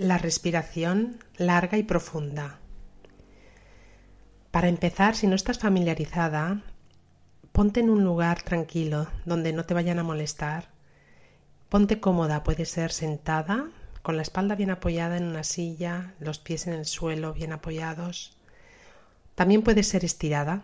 La respiración larga y profunda. Para empezar, si no estás familiarizada, ponte en un lugar tranquilo donde no te vayan a molestar. Ponte cómoda, puede ser sentada, con la espalda bien apoyada en una silla, los pies en el suelo bien apoyados. También puede ser estirada,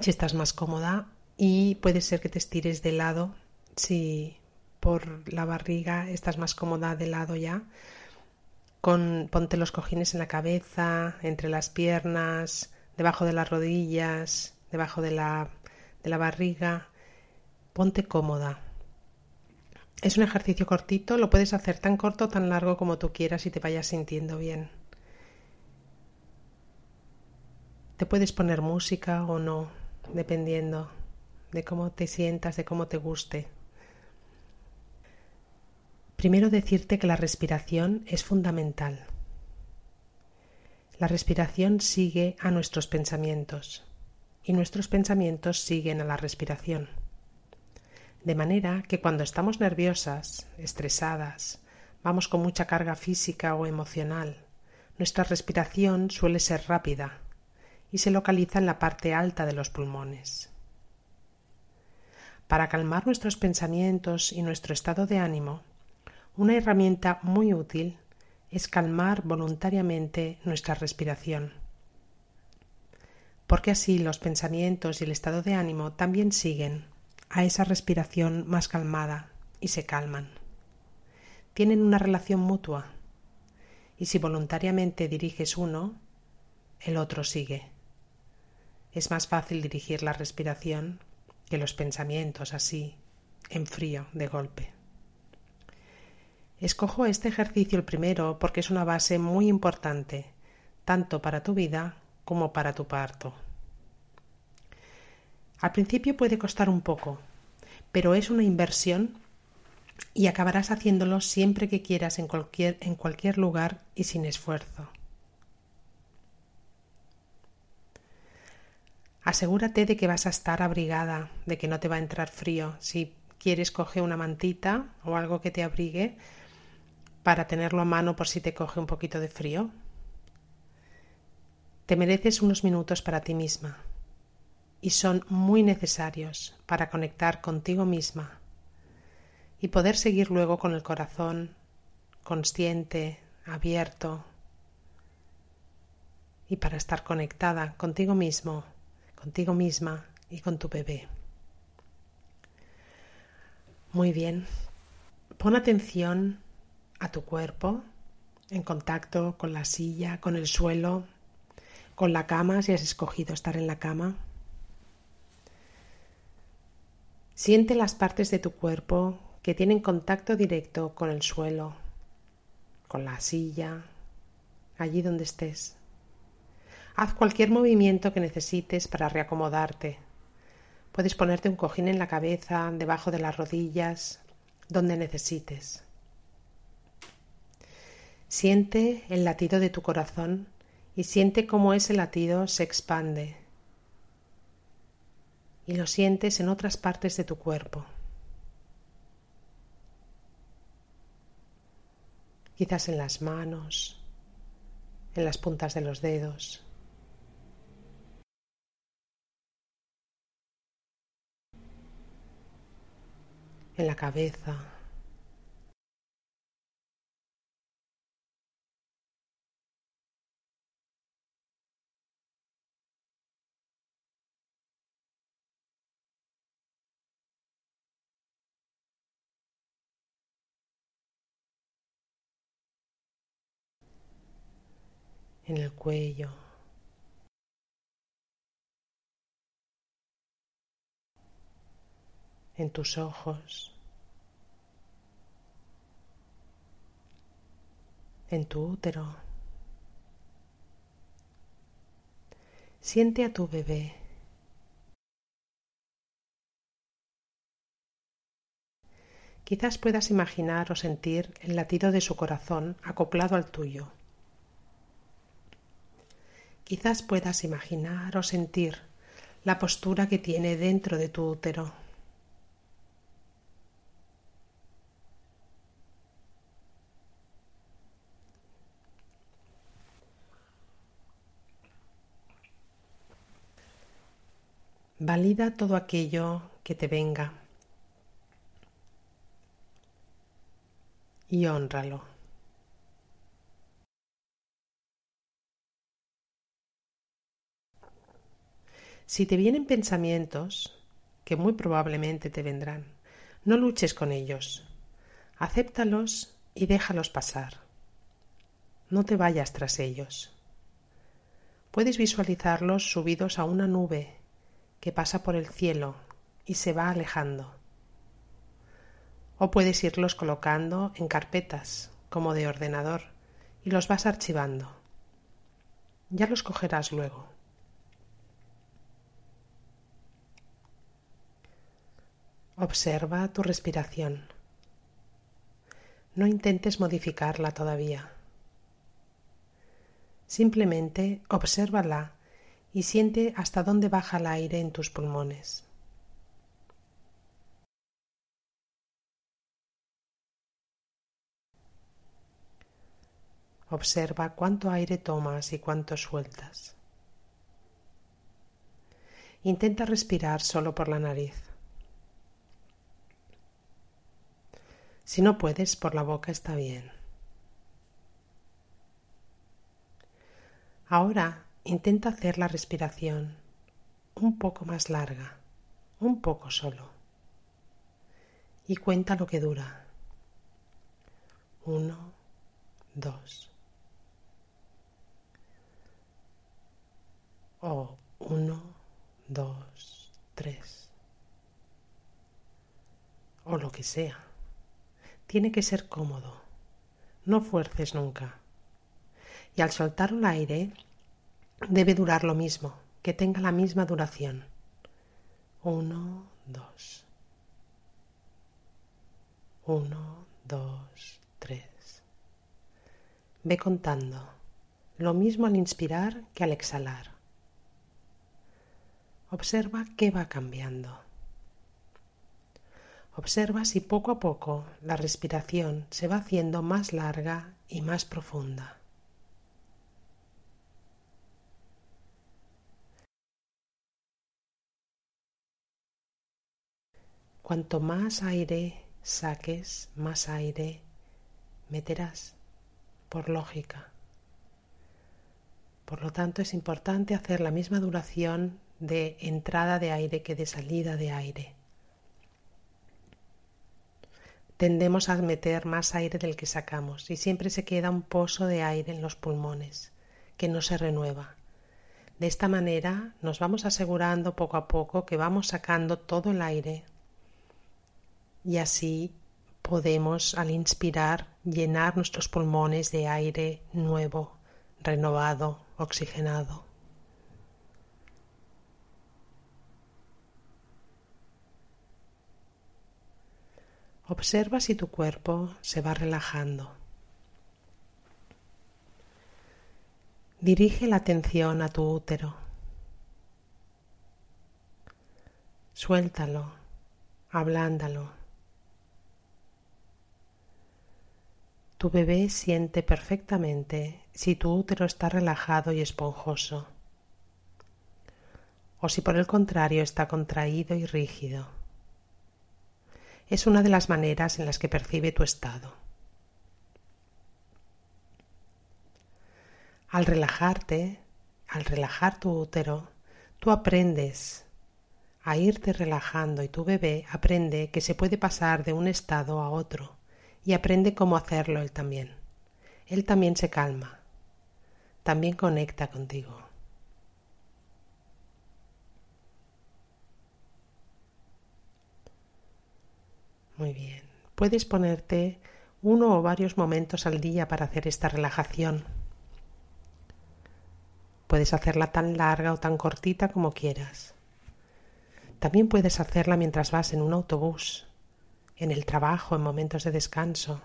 si estás más cómoda, y puede ser que te estires de lado si por la barriga estás más cómoda de lado ya ponte los cojines en la cabeza, entre las piernas, debajo de las rodillas, debajo de la, de la barriga. Ponte cómoda. Es un ejercicio cortito, lo puedes hacer tan corto o tan largo como tú quieras y te vayas sintiendo bien. Te puedes poner música o no, dependiendo de cómo te sientas, de cómo te guste. Primero decirte que la respiración es fundamental. La respiración sigue a nuestros pensamientos y nuestros pensamientos siguen a la respiración. De manera que cuando estamos nerviosas, estresadas, vamos con mucha carga física o emocional, nuestra respiración suele ser rápida y se localiza en la parte alta de los pulmones. Para calmar nuestros pensamientos y nuestro estado de ánimo, una herramienta muy útil es calmar voluntariamente nuestra respiración, porque así los pensamientos y el estado de ánimo también siguen a esa respiración más calmada y se calman. Tienen una relación mutua y si voluntariamente diriges uno, el otro sigue. Es más fácil dirigir la respiración que los pensamientos así, en frío, de golpe. Escojo este ejercicio el primero porque es una base muy importante, tanto para tu vida como para tu parto. Al principio puede costar un poco, pero es una inversión y acabarás haciéndolo siempre que quieras en cualquier, lugar y sin esfuerzo. Asegúrate de que vas a estar abrigada, de que no te va a entrar frío. Si quieres, coge una mantita o algo que te abrigue para tenerlo a mano por si te coge un poquito de frío. Te mereces unos minutos para ti misma y son muy necesarios para conectar contigo misma y poder seguir luego con el corazón consciente, abierto y para estar conectada contigo mismo, contigo misma y con tu bebé. Muy bien. Pon atención a tu cuerpo, en contacto con la silla, con el suelo, con la cama, si has escogido estar en la cama. Siente las partes de tu cuerpo que tienen contacto directo con el suelo, con la silla, allí donde estés. Haz cualquier movimiento que necesites para reacomodarte. Puedes ponerte un cojín en la cabeza, debajo de las rodillas, donde necesites. Siente el latido de tu corazón y siente cómo ese latido se expande y lo sientes en otras partes de tu cuerpo. Quizás en las manos, en las puntas de los dedos. en la cabeza. En el cuello. en tus ojos, en tu útero. Siente a tu bebé. Quizás puedas imaginar o sentir el latido de su corazón acoplado al tuyo. Quizás puedas imaginar o sentir la postura que tiene dentro de tu útero. Valida todo aquello que te venga y honralo. Si te vienen pensamientos, que muy probablemente te vendrán, no luches con ellos. Acéptalos y déjalos pasar. No te vayas tras ellos. Puedes visualizarlos subidos a una nube que pasa por el cielo y se va alejando. O puedes irlos colocando en carpetas, como de ordenador, y los vas archivando. Ya los cogerás luego. Observa tu respiración. No intentes modificarla todavía. Simplemente obsérvala y siente hasta dónde baja el aire en tus pulmones. Observa cuánto aire tomas y cuánto sueltas. Intenta respirar solo por la nariz. Si no puedes, por la boca está bien. Ahora Intenta hacer la respiración un poco más larga, un poco solo. Y cuenta lo que dura. Uno, dos. O uno, dos, tres. O lo que sea. Tiene que ser cómodo. No fuerces nunca. Y al soltar un aire, debe durar lo mismo, que tenga la misma duración. Uno, dos. Uno, dos, tres. Ve contando. Lo mismo al inspirar que al exhalar. Observa qué va cambiando. Observa si poco a poco la respiración se va haciendo más larga y más profunda. Cuanto más aire saques, más aire meterás, por lógica. Por lo tanto, es importante hacer la misma duración de entrada de aire que de salida de aire. Tendemos a meter más aire del que sacamos y siempre se queda un pozo de aire en los pulmones que no se renueva. De esta manera nos vamos asegurando poco a poco que vamos sacando todo el aire y así podemos al inspirar llenar nuestros pulmones de aire nuevo, renovado, oxigenado. Observa si tu cuerpo se va relajando. Dirige la atención a tu útero. Suéltalo, ablándalo. Tu bebé siente perfectamente si tu útero está relajado y esponjoso o si por el contrario está contraído y rígido. Es una de las maneras en las que percibe tu estado. Al relajarte, al relajar tu útero, tú aprendes a irte relajando y tu bebé aprende que se puede pasar de un estado a otro y aprende cómo hacerlo él también. Él también se calma, también conecta contigo. Muy bien. Puedes ponerte uno o varios momentos al día para hacer esta relajación. Puedes hacerla tan larga o tan cortita como quieras. También puedes hacerla mientras vas en un autobús, en el trabajo, en momentos de descanso,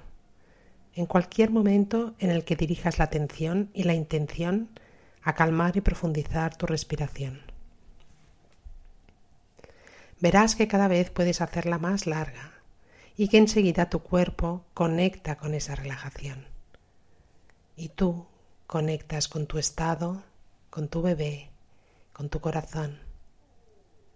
en cualquier momento en el que dirijas la atención y la intención a calmar y profundizar tu respiración. Verás que cada vez puedes hacerla más larga y que enseguida tu cuerpo conecta con esa relajación. Y tú conectas con tu estado, con tu bebé, con tu corazón